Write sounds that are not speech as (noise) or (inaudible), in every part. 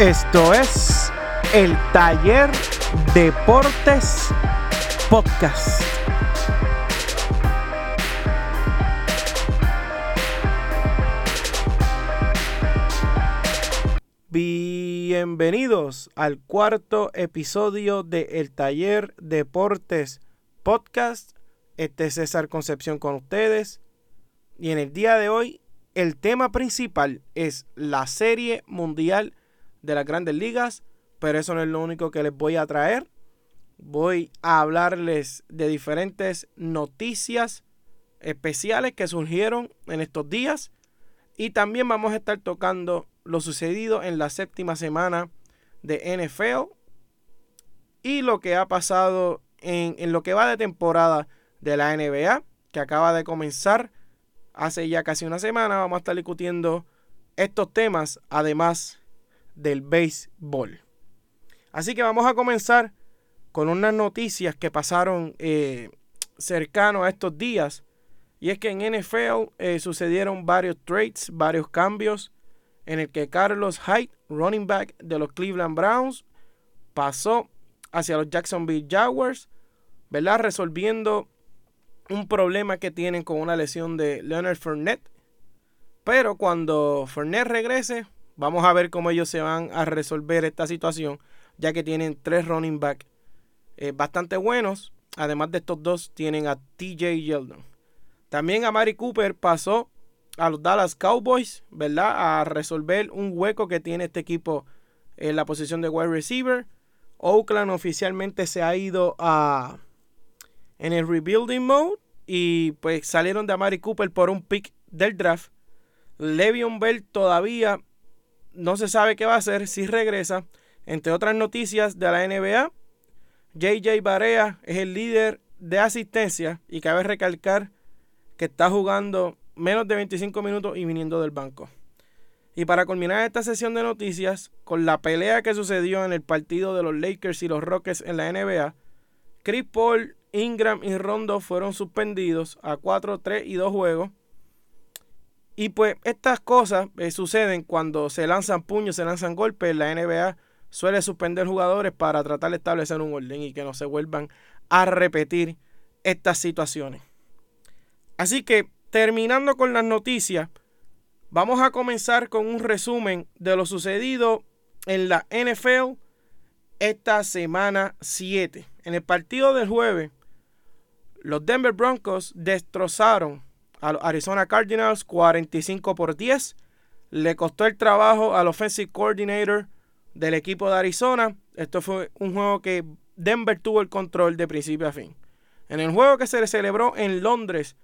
Esto es el Taller Deportes Podcast. Bienvenidos al cuarto episodio de El Taller Deportes Podcast. Este es César Concepción con ustedes. Y en el día de hoy, el tema principal es la Serie Mundial de las Grandes Ligas. Pero eso no es lo único que les voy a traer. Voy a hablarles de diferentes noticias especiales que surgieron en estos días. Y también vamos a estar tocando lo sucedido en la séptima semana de NFL y lo que ha pasado en, en, lo que va de temporada de la NBA, que acaba de comenzar hace ya casi una semana. Vamos a estar discutiendo estos temas, además del béisbol. Así que vamos a comenzar con unas noticias que pasaron eh, cercano a estos días. Y es que en NFL eh, sucedieron varios trades, varios cambios, en el que Carlos Hyde, running back de los Cleveland Browns, pasó hacia los Jacksonville Jaguars, ¿verdad? Resolviendo un problema que tienen con una lesión de Leonard Fournette. Pero cuando Fournette regrese, vamos a ver cómo ellos se van a resolver esta situación, ya que tienen tres running back eh, bastante buenos. Además de estos dos, tienen a TJ Yeldon. También a Mari Cooper pasó a los Dallas Cowboys, ¿verdad? A resolver un hueco que tiene este equipo en la posición de wide receiver. Oakland oficialmente se ha ido a en el rebuilding mode y pues salieron de Amari Cooper por un pick del draft. Le'Veon Bell todavía no se sabe qué va a hacer si regresa. Entre otras noticias de la NBA, JJ Barea es el líder de asistencia y cabe recalcar que está jugando menos de 25 minutos y viniendo del banco. Y para culminar esta sesión de noticias, con la pelea que sucedió en el partido de los Lakers y los Rockets en la NBA, Chris Paul Ingram y Rondo fueron suspendidos a 4, 3 y 2 juegos. Y pues estas cosas eh, suceden cuando se lanzan puños, se lanzan golpes. La NBA suele suspender jugadores para tratar de establecer un orden y que no se vuelvan a repetir estas situaciones. Así que terminando con las noticias, vamos a comenzar con un resumen de lo sucedido en la NFL esta semana 7. En el partido del jueves, los Denver Broncos destrozaron a los Arizona Cardinals 45 por 10. Le costó el trabajo al offensive coordinator del equipo de Arizona. Esto fue un juego que Denver tuvo el control de principio a fin. En el juego que se celebró en Londres,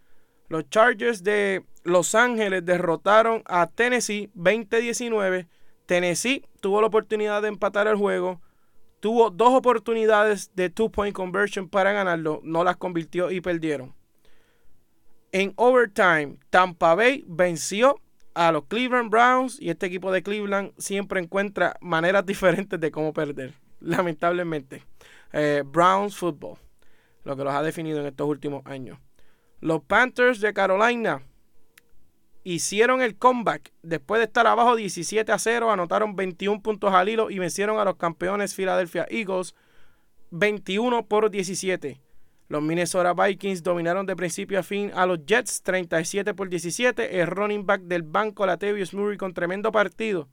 los Chargers de Los Ángeles derrotaron a Tennessee 20-19. Tennessee tuvo la oportunidad de empatar el juego, Tuvo dos oportunidades de two-point conversion para ganarlo, no las convirtió y perdieron. En overtime, Tampa Bay venció a los Cleveland Browns y este equipo de Cleveland siempre encuentra maneras (laughs) diferentes de cómo perder, lamentablemente. Eh, Browns Football, lo que los ha definido en estos últimos años. Los Panthers de Carolina hicieron el comeback después de estar abajo 17 a 0, anotaron 21 puntos al hilo y vencieron a los campeones Philadelphia Eagles 21 por 17. Los Minnesota Vikings dominaron de principio a fin a los Jets 37 por 17. El running back del banco Latavius Murray con tremendo partido.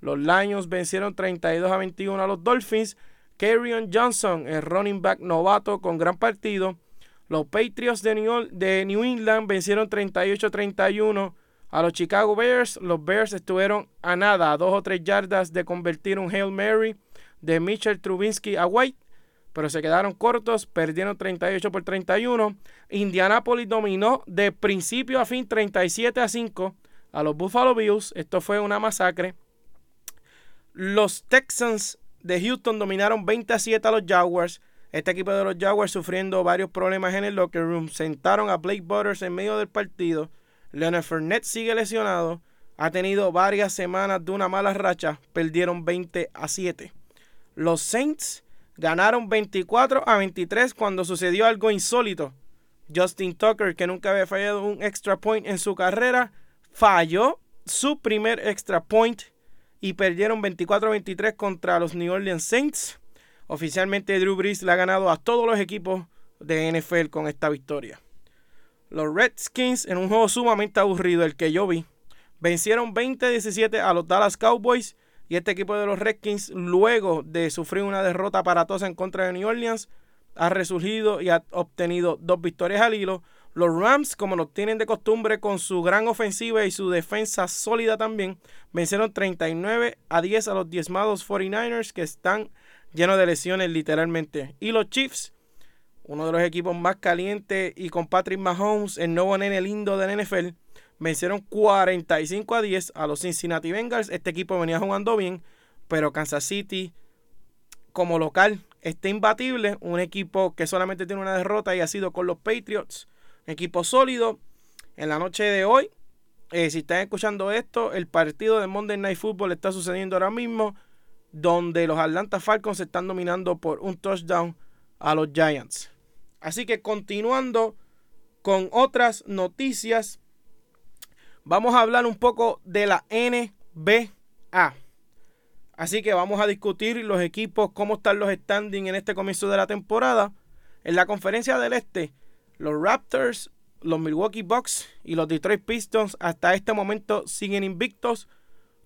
Los Lions vencieron 32 a 21 a los Dolphins. Kerryon Johnson, el running back novato con gran partido. Los Patriots de New, England vencieron 38 a 31 a los Chicago Bears, los Bears estuvieron a nada, a dos o tres yardas de convertir un Hail Mary de Mitchell Trubinsky a White, pero se quedaron cortos, perdieron 38 por 31. Indianapolis dominó de principio a fin 37 a 5 a los Buffalo Bills. Esto fue una masacre. Los Texans de Houston dominaron 20 a 7 a los Jaguars. Este equipo de los Jaguars sufriendo varios problemas en el locker room. Sentaron a Blake Butters en medio del partido Leonard Fournette sigue lesionado. Ha tenido varias semanas de una mala racha. Perdieron 20 a 7. Los Saints ganaron 24 a 23 cuando sucedió algo insólito. Justin Tucker, que nunca había fallado un extra point en su carrera, falló su primer extra point y perdieron 24-23 contra los New Orleans Saints. Oficialmente Drew Brees le ha ganado a todos los equipos de NFL con esta victoria. Los Redskins, en un juego sumamente aburrido, el que yo vi, vencieron 20-17 a los Dallas Cowboys. Y este equipo de los Redskins, luego de sufrir una derrota aparatosa en contra de New Orleans, ha resurgido y ha obtenido dos victorias al hilo. Los Rams, como lo tienen de costumbre, con su gran ofensiva y su defensa sólida también, vencieron 39 a 10 a los diezmados 49ers que están llenos de lesiones literalmente. Y los Chiefs, uno de los equipos más calientes y con Patrick Mahomes, el nuevo nene lindo del NFL, vencieron 45 a 10 a los Cincinnati Bengals. Este equipo venía jugando bien, pero Kansas City como local está imbatible. Un equipo que solamente tiene una derrota y ha sido con los Patriots. equipo sólido. En la noche de hoy, eh, si están escuchando esto, el partido de Monday Night Football está sucediendo ahora mismo, donde los Atlanta Falcons están dominando por un touchdown a los Giants. Así que continuando con otras noticias, vamos a hablar un poco de la NBA. Así que vamos a discutir los equipos, cómo están los standings en este comienzo de la temporada. En la conferencia del Este, los Raptors, los Milwaukee Bucks y los Detroit Pistons hasta este momento siguen invictos.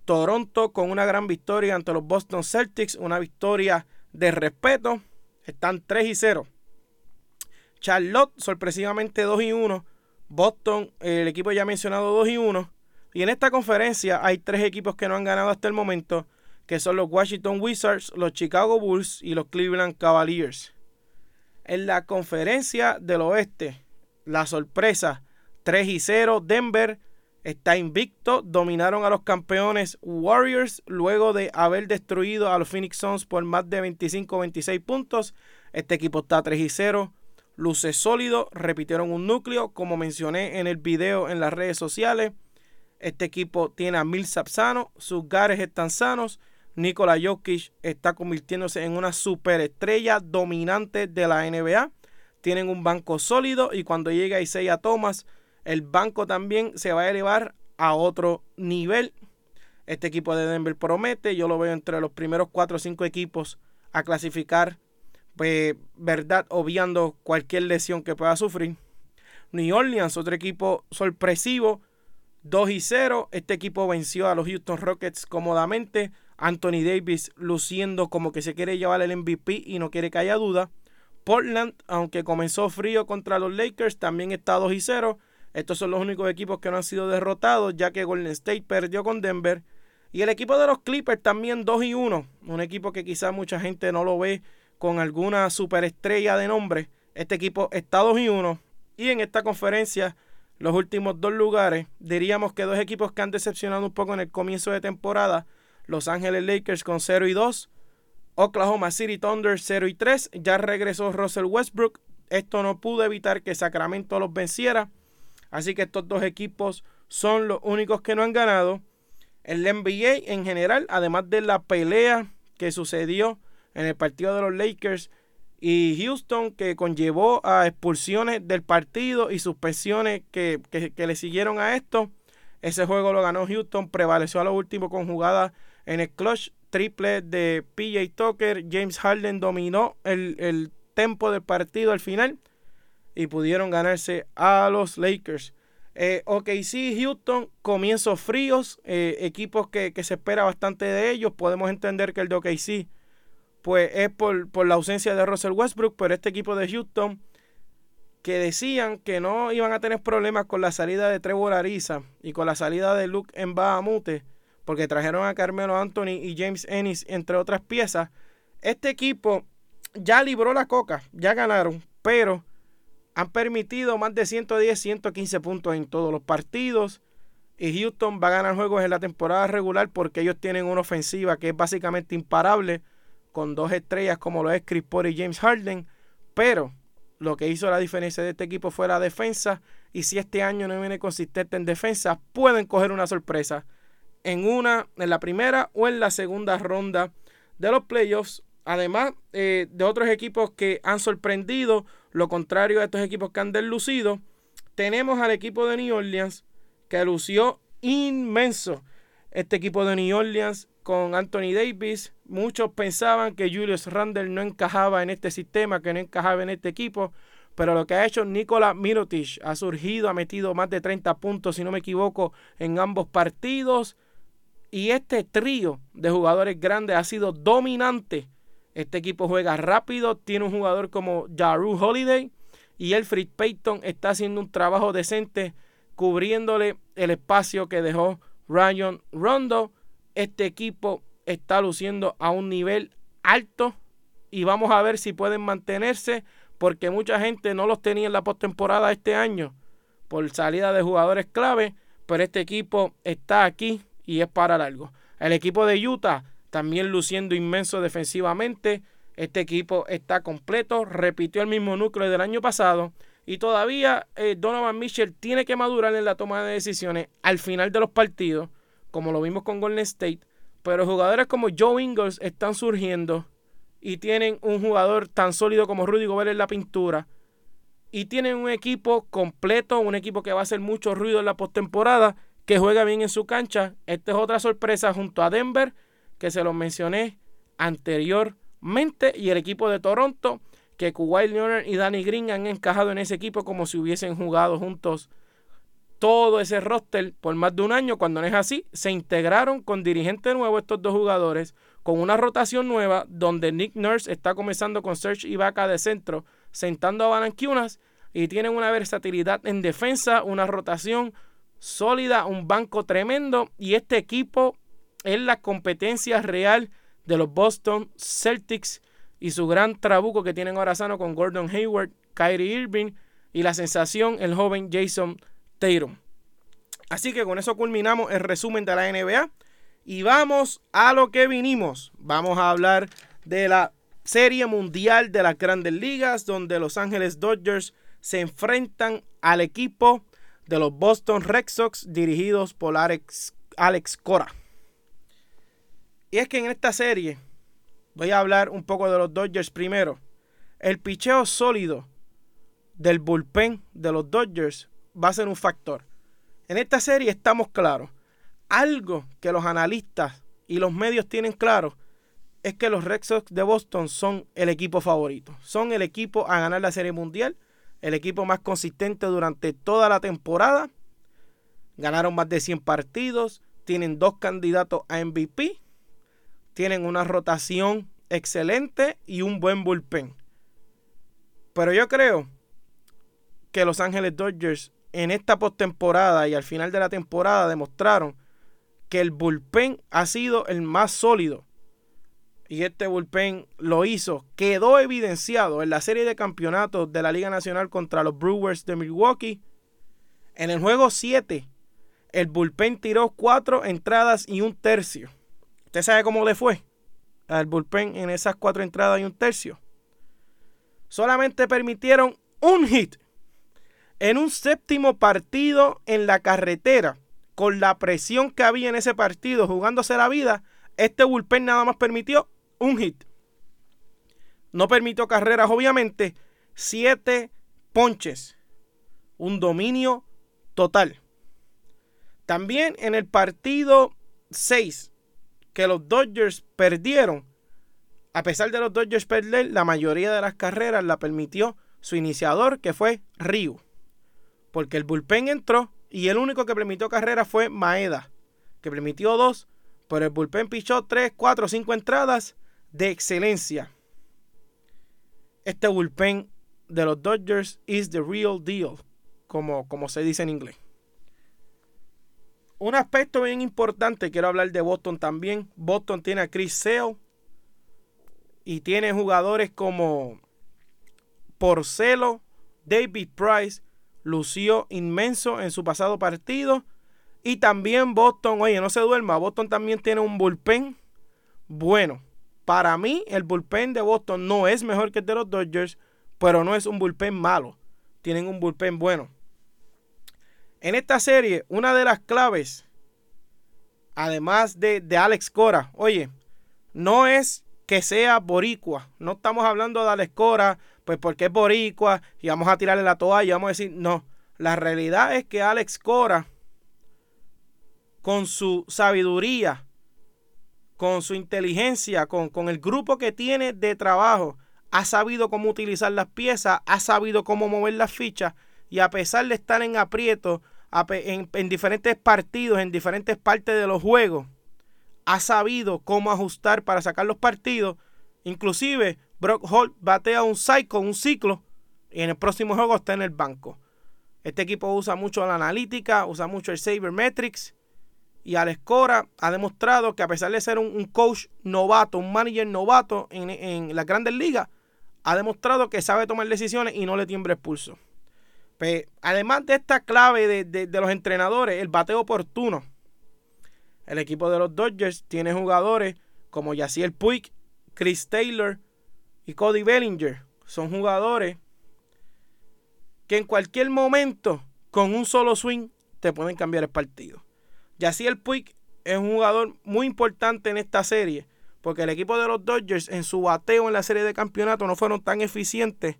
Toronto con una gran victoria ante los Boston Celtics, una victoria de respeto. Están 3 y 0. Charlotte, sorpresivamente 2 y 1. Boston, el equipo ya mencionado 2 y 1. Y en esta conferencia hay tres equipos que no han ganado hasta el momento, que son los Washington Wizards, los Chicago Bulls y los Cleveland Cavaliers. En la conferencia del oeste, la sorpresa, 3 y 0, Denver está invicto, dominaron a los campeones Warriors luego de haber destruido a los Phoenix Suns por más de 25-26 puntos. Este equipo está 3 y 0 luce sólido, repitieron un núcleo, como mencioné en el video en las redes sociales. Este equipo tiene a Millsap sano, sus gares están sanos. Nikola Jokic está convirtiéndose en una superestrella dominante de la NBA. Tienen un banco sólido y cuando llega Isaiah Thomas, el banco también se va a elevar a otro nivel. Este equipo de Denver promete, yo lo veo entre los primeros 4 o 5 equipos a clasificar pues, verdad, obviando cualquier lesión que pueda sufrir. New Orleans, otro equipo sorpresivo, 2 y 0. Este equipo venció a los Houston Rockets cómodamente. Anthony Davis luciendo como que se quiere llevar el MVP y no quiere que haya duda. Portland, aunque comenzó frío contra los Lakers, también está 2 y 0. Estos son los únicos equipos que no han sido derrotados, ya que Golden State perdió con Denver. Y el equipo de los Clippers también 2 y 1. Un equipo que quizás mucha gente no lo ve con alguna superestrella de nombre. Este equipo está 2 y 1. Y en esta conferencia, los últimos dos lugares, diríamos que dos equipos que han decepcionado un poco en el comienzo de temporada. Los Ángeles Lakers con 0 y 2. Oklahoma City Thunder 0 y 3. Ya regresó Russell Westbrook. Esto no pudo evitar que Sacramento los venciera. Así que estos dos equipos son los únicos que no han ganado. El NBA en general, además de la pelea que sucedió en el partido de los Lakers y Houston que conllevó a expulsiones del partido y suspensiones que, le siguieron a esto. Ese juego lo ganó Houston, prevaleció a lo último con jugada en el clutch triple de PJ Tucker. James Harden dominó el, el tempo del partido al final y pudieron ganarse a los Lakers. Eh, ok, sí, Houston, comienzos fríos, eh, equipos que, que, se espera bastante de ellos. Podemos entender que el de OKC pues es por, la ausencia de Russell Westbrook, pero este equipo de Houston que decían que no iban a tener problemas con la salida de Trevor Ariza y con la salida de Luke Mbamute, porque trajeron a Carmelo Anthony y James Ennis, entre otras piezas. Este equipo ya libró la coca, ya ganaron, pero han permitido más de 110, 115 puntos en todos los partidos. Y Houston va a ganar juegos en la temporada regular porque ellos tienen una ofensiva que es básicamente imparable con dos estrellas como lo es Chris Paul y James Harden, pero lo que hizo la diferencia de este equipo fue la defensa y si este año no viene consistente en defensa, pueden coger una sorpresa en una en la primera o en la segunda ronda de los playoffs. Además eh, de otros equipos que han sorprendido, lo contrario a estos equipos que han deslucido, tenemos al equipo de New Orleans que lució inmenso. Este equipo de New Orleans con Anthony Davis. Muchos pensaban que Julius Randle no encajaba en este sistema, que no encajaba en este equipo. Pero lo que ha hecho Nikola Mirotic ha surgido, ha metido más de 30 puntos, si no me equivoco, en ambos partidos. Y este trío de jugadores grandes ha sido dominante. Este equipo juega rápido, tiene un jugador como Jaru Holiday y Elfrid Payton está haciendo un trabajo decente cubriéndole el espacio que dejó Ryan Rondo. Este equipo está luciendo a un nivel alto y vamos a ver si pueden mantenerse porque mucha gente no los tenía en la postemporada este año por salida de jugadores clave, pero este equipo está aquí y es para largo. El equipo de Utah también luciendo inmenso defensivamente. Este equipo está completo, repitió el mismo núcleo del año pasado y todavía eh, Donovan Mitchell tiene que madurar en la toma de decisiones al final de los partidos, como lo vimos con Golden State. Pero jugadores como Joe Ingles están surgiendo y tienen un jugador tan sólido como Rudy Gobert en la pintura. Y tienen un equipo completo, un equipo que va a hacer mucho ruido en la postemporada que juega bien en su cancha. Esta es otra sorpresa junto a Denver, que se los mencioné anteriormente, y el equipo de Toronto, que Kawhi Leonard y Danny Green han encajado en ese equipo como si hubiesen jugado juntos todo ese roster por más de un año. Cuando no es así, se integraron con dirigente nuevo estos dos jugadores, con una rotación nueva, donde Nick Nurse está comenzando con Serge Ibaka de centro, sentando a Balanquiunas, y tienen una versatilidad en defensa, una rotación sólida, un banco tremendo y este equipo es la competencia real de los Boston Celtics y su gran trabuco que tienen ahora sano con Gordon Hayward, Kyrie Irving y la sensación el joven Jason Así que con eso culminamos el resumen de la NBA y vamos a lo que vinimos. Vamos a hablar de la Serie Mundial de las Grandes Ligas donde Los Ángeles Dodgers se enfrentan al equipo de los Boston Red Sox dirigidos por Alex, Alex Cora. Y es que en esta serie voy a hablar un poco de los Dodgers primero. El picheo sólido del bullpen de los Dodgers va a ser un factor. En esta serie estamos claros. Algo que los analistas y los medios tienen claro es que los Red Sox de Boston son el equipo favorito. Son el equipo a ganar la serie mundial el equipo más consistente durante toda la temporada. Ganaron más de 100 partidos, tienen dos candidatos a MVP, tienen una rotación excelente y un buen bullpen. Pero yo creo que Los Ángeles Dodgers en esta postemporada y al final de la temporada demostraron que el bullpen ha sido el más sólido y este bullpen lo hizo, quedó evidenciado en la serie de campeonatos de la Liga Nacional contra los Brewers de Milwaukee. En el juego 7, el bullpen tiró cuatro entradas y un tercio. ¿Usted sabe cómo le fue al bullpen en esas cuatro entradas y un tercio? Solamente permitieron un hit en un séptimo partido en la carretera, con la presión que había en ese partido jugándose la vida, este bullpen nada más permitió un hit. No permitió carreras, obviamente. Siete ponches. Un dominio total. También en el partido 6 que los Dodgers perdieron, a pesar de los Dodgers perder, la mayoría de las carreras la permitió su iniciador, que fue Ryu. Porque el bullpen entró y el único que permitió carreras fue Maeda, que permitió dos, pero el bullpen pichó 3, 4, 5 entradas de excelencia. Este bullpen de los Dodgers is the real deal, como, como se dice en inglés. Un aspecto bien importante, quiero hablar de Boston también. Boston tiene a Chris Sale y tiene jugadores como Porcelo, David Price, lució inmenso en su pasado partido. Y también Boston, oye, no se duerma, Boston también tiene un bullpen bueno. Para mí, el bullpen de Boston no es mejor que el de los Dodgers, pero no es un bullpen malo. Tienen un bullpen bueno. En esta serie, una de las claves, además de, de Alex Cora, oye, no es que sea boricua. No estamos hablando de Alex Cora, pues porque es boricua y vamos a tirarle la toalla, vamos a decir, no. La realidad es que Alex Cora, con su sabiduría, con su inteligencia, con, con el grupo que tiene de trabajo, ha sabido cómo utilizar las piezas, ha sabido cómo mover las fichas y a pesar de estar en aprieto en, diferentes partidos, en diferentes partes de los juegos, ha sabido cómo ajustar para sacar los partidos. Inclusive Brock Holt batea un cycle, un ciclo, y en el próximo juego está en el banco. Este equipo usa mucho la analítica, usa mucho el Sabermetrics. Y Alex Cora ha demostrado que a pesar de ser un, coach novato, un manager novato en, en las grandes ligas, ha demostrado que sabe tomar decisiones y no le tiembla el pulso. Pues, además de esta clave de, los entrenadores, el bateo oportuno. El equipo de los Dodgers tiene jugadores como Yaciel Puig, Chris Taylor y Cody Bellinger. Son jugadores que en cualquier momento, con un solo swing, te pueden cambiar el partido. Yaciel Puig es un jugador muy importante en esta serie porque el equipo de los Dodgers en su bateo en la serie de campeonato no fueron tan eficientes.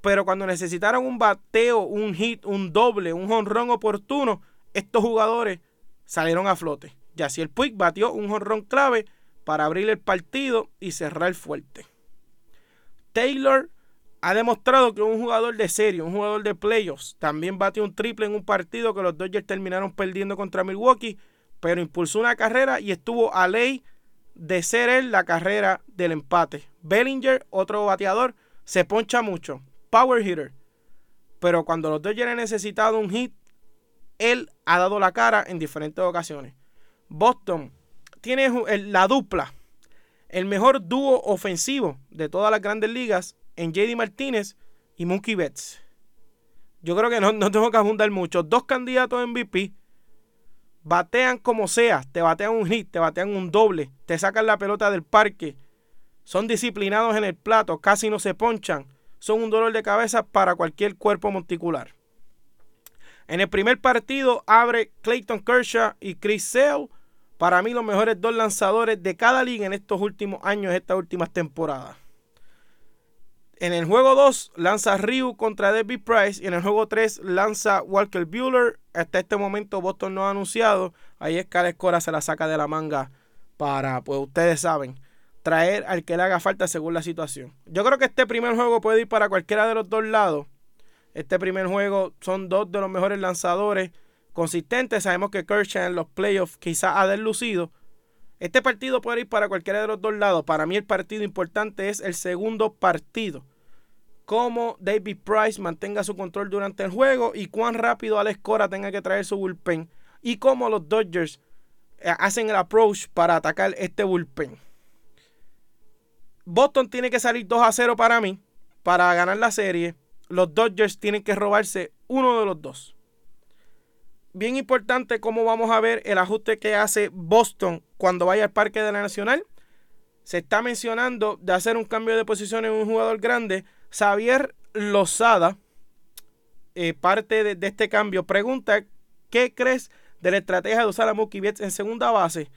Pero cuando necesitaron un bateo, un hit, un doble, un jonrón oportuno, estos jugadores salieron a flote. el Puig batió un jonrón clave para abrir el partido y cerrar fuerte. Taylor ha demostrado que un jugador de serie, un jugador de playoffs. También batió un triple en un partido que los Dodgers terminaron perdiendo contra Milwaukee, pero impulsó una carrera y estuvo a ley de ser él la carrera del empate. Bellinger, otro bateador, se poncha mucho. Power hitter. Pero cuando los Dodgers han necesitado un hit, él ha dado la cara en diferentes ocasiones. Boston tiene la dupla, el mejor dúo ofensivo de todas las grandes ligas en JD Martínez y Mookie Betts. Yo creo que no, no tengo que abundar mucho. Dos candidatos MVP batean como sea, te batean un hit, te batean un doble, te sacan la pelota del parque, son disciplinados en el plato, casi no se ponchan, son un dolor de cabeza para cualquier cuerpo monticular. En el primer partido abre Clayton Kershaw y Chris Sale, para mí los mejores dos lanzadores de cada liga en estos últimos años, estas últimas temporadas. En el juego 2 lanza Ryu contra David Price y en el juego 3 lanza Walker Bueller. Hasta este momento Boston no ha anunciado. Ahí es que Cora se la saca de la manga para, pues ustedes saben, traer al que le haga falta según la situación. Yo creo que este primer juego puede ir para cualquiera de los dos lados. Este primer juego son dos de los mejores lanzadores consistentes. Sabemos que Kershaw en los playoffs quizás ha deslucido. Este partido puede ir para cualquiera de los dos lados. Para mí el partido importante es el segundo partido cómo David Price mantenga su control durante el juego y cuán rápido Alex Cora tenga que traer su bullpen y cómo los Dodgers eh, hacen el approach para atacar este bullpen. Boston tiene que salir 2 a 0 para mí para ganar la serie. Los Dodgers tienen que robarse uno de los dos. Bien importante cómo vamos a ver el ajuste que hace Boston cuando vaya al Parque de la Nacional. Se está mencionando de hacer un cambio de posición en un jugador grande Xavier Lozada, eh, parte de, este cambio, pregunta, ¿qué crees de la estrategia de usar a Mookie Betts en segunda base?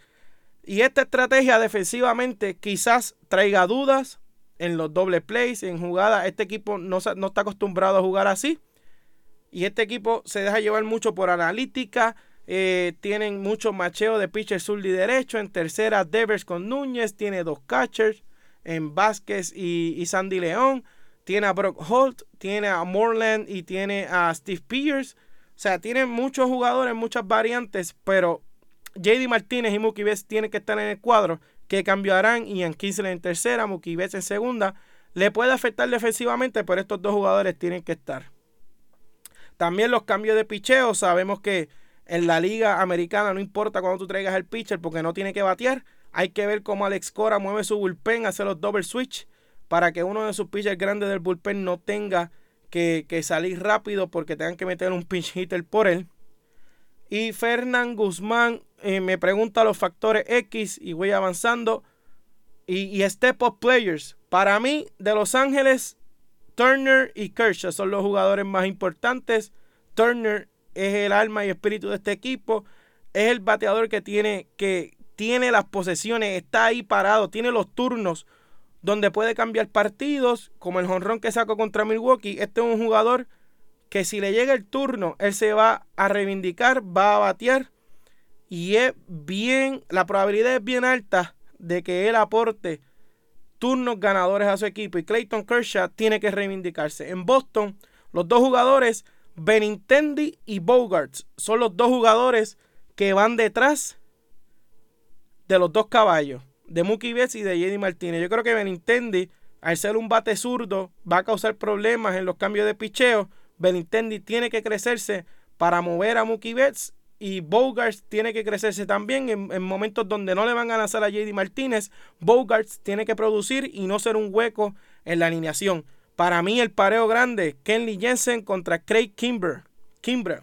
Y esta estrategia defensivamente quizás traiga dudas en los doble plays, en jugadas. Este equipo no, no está acostumbrado a jugar así. Y este equipo se deja llevar mucho por analítica. Eh, tienen mucho macheo de pitcher sur y derecho. En tercera, Devers con Núñez. Tiene dos catchers en Vázquez y, Sandy León tiene a Brock Holt, tiene a Morland y tiene a Steve Pierce. O sea, tiene muchos jugadores, muchas variantes, pero JD Martínez y Mookie Betts tienen que estar en el cuadro. Que cambiarán Ian Kinsler en tercera, Mookie Betts en segunda. Le puede afectar defensivamente, pero estos dos jugadores tienen que estar. También los cambios de picheo. Sabemos que en la liga americana no importa cuando tú traigas el pitcher porque no tiene que batear. Hay que ver cómo Alex Cora mueve su bullpen, hace los double switch para que uno de sus pitchers grandes del bullpen no tenga que, salir rápido porque tengan que meter un pinch hitter por él. Y Fernán Guzmán eh, me pregunta los factores X y voy avanzando. Y, y step up players. Para mí, de Los Ángeles, Turner y Kershaw son los jugadores más importantes. Turner es el alma y espíritu de este equipo. Es el bateador que tiene, que tiene las posesiones, está ahí parado, tiene los turnos donde puede cambiar partidos, como el jonrón que sacó contra Milwaukee. Este es un jugador que si le llega el turno, él se va a reivindicar, va a batear Y es bien, la probabilidad es bien alta de que él aporte turnos ganadores a su equipo. Y Clayton Kershaw tiene que reivindicarse. En Boston, los dos jugadores, Benintendi y Bogarts, son los dos jugadores que van detrás de los dos caballos, de Mookie Betts y de JD Martínez. Yo creo que Benintendi, al ser un bate zurdo, va a causar problemas en los cambios de picheo. Benintendi tiene que crecerse para mover a Mookie Betts y Bogarts tiene que crecerse también en, momentos donde no le van a lanzar a JD Martínez. Bogarts tiene que producir y no ser un hueco en la alineación. Para mí el pareo grande, Kenley Jensen contra Craig Kimber. Kimbrell.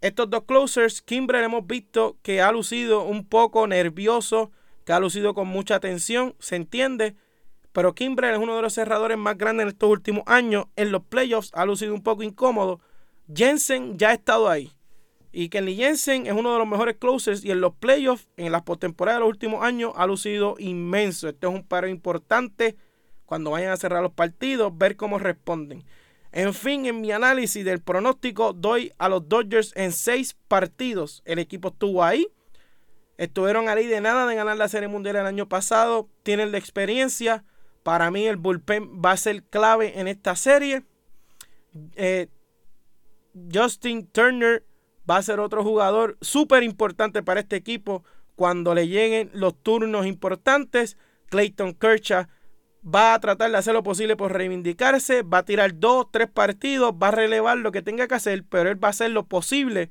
Estos dos closers, Kimbrell hemos visto que ha lucido un poco nervioso, que ha lucido con mucha tensión, se entiende. Pero Kimbrell es uno de los cerradores más grandes en estos últimos años. En los playoffs ha lucido un poco incómodo. Jensen ya ha estado ahí. Y Kenley Jensen es uno de los mejores closers y en los playoffs, en las postemporadas de los últimos años, ha lucido inmenso. Este es un paro importante cuando vayan a cerrar los partidos, ver cómo responden. En fin, en mi análisis del pronóstico, doy a los Dodgers en seis partidos. El equipo estuvo ahí. Estuvieron a ley de nada de ganar la Serie Mundial el año pasado. Tienen la experiencia. Para mí el bullpen va a ser clave en esta serie. Eh, Justin Turner va a ser otro jugador súper importante para este equipo cuando le lleguen los turnos importantes. Clayton Kershaw va a tratar de hacer lo posible por reivindicarse, va a tirar dos, tres partidos, va a relevar lo que tenga que hacer, pero él va a hacer lo posible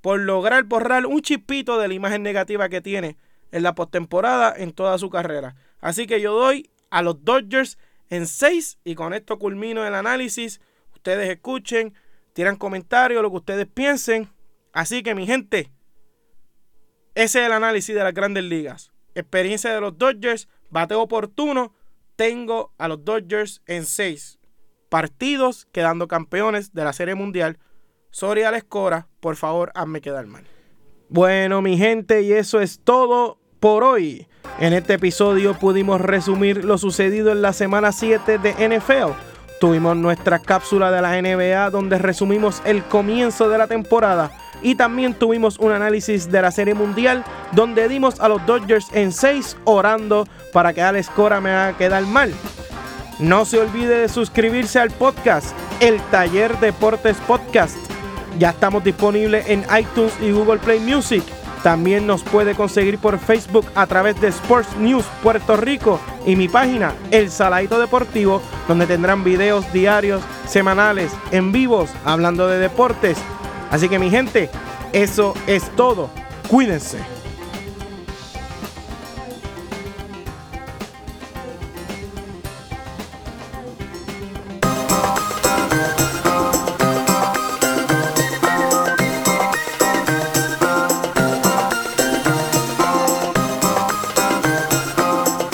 por lograr borrar un chispito de la imagen negativa que tiene en la postemporada en toda su carrera. Así que yo doy a los Dodgers en 6 y con esto culmino el análisis. Ustedes escuchen, tiran comentarios, lo que ustedes piensen. Así que mi gente, ese es el análisis de las grandes ligas. Experiencia de los Dodgers, bateo oportuno. Tengo a los Dodgers en 6 partidos quedando campeones de la Serie Mundial. Sorry a la escora, por favor, hazme quedar mal. Bueno, mi gente, y eso es todo por hoy. En este episodio pudimos resumir lo sucedido en la semana 7 de NFL Tuvimos nuestra cápsula de la NBA donde resumimos el comienzo de la temporada y también tuvimos un análisis de la Serie Mundial donde dimos a los Dodgers en 6 orando para que Alex Cora me haga quedar mal. No se olvide de suscribirse al podcast, el Taller Deportes Podcast. Ya estamos disponibles en iTunes y Google Play Music. También nos puede conseguir por Facebook a través de Sports News Puerto Rico y mi página El Saladito Deportivo, donde tendrán videos diarios, semanales, en vivos, hablando de deportes. Así que mi gente, eso es todo. Cuídense.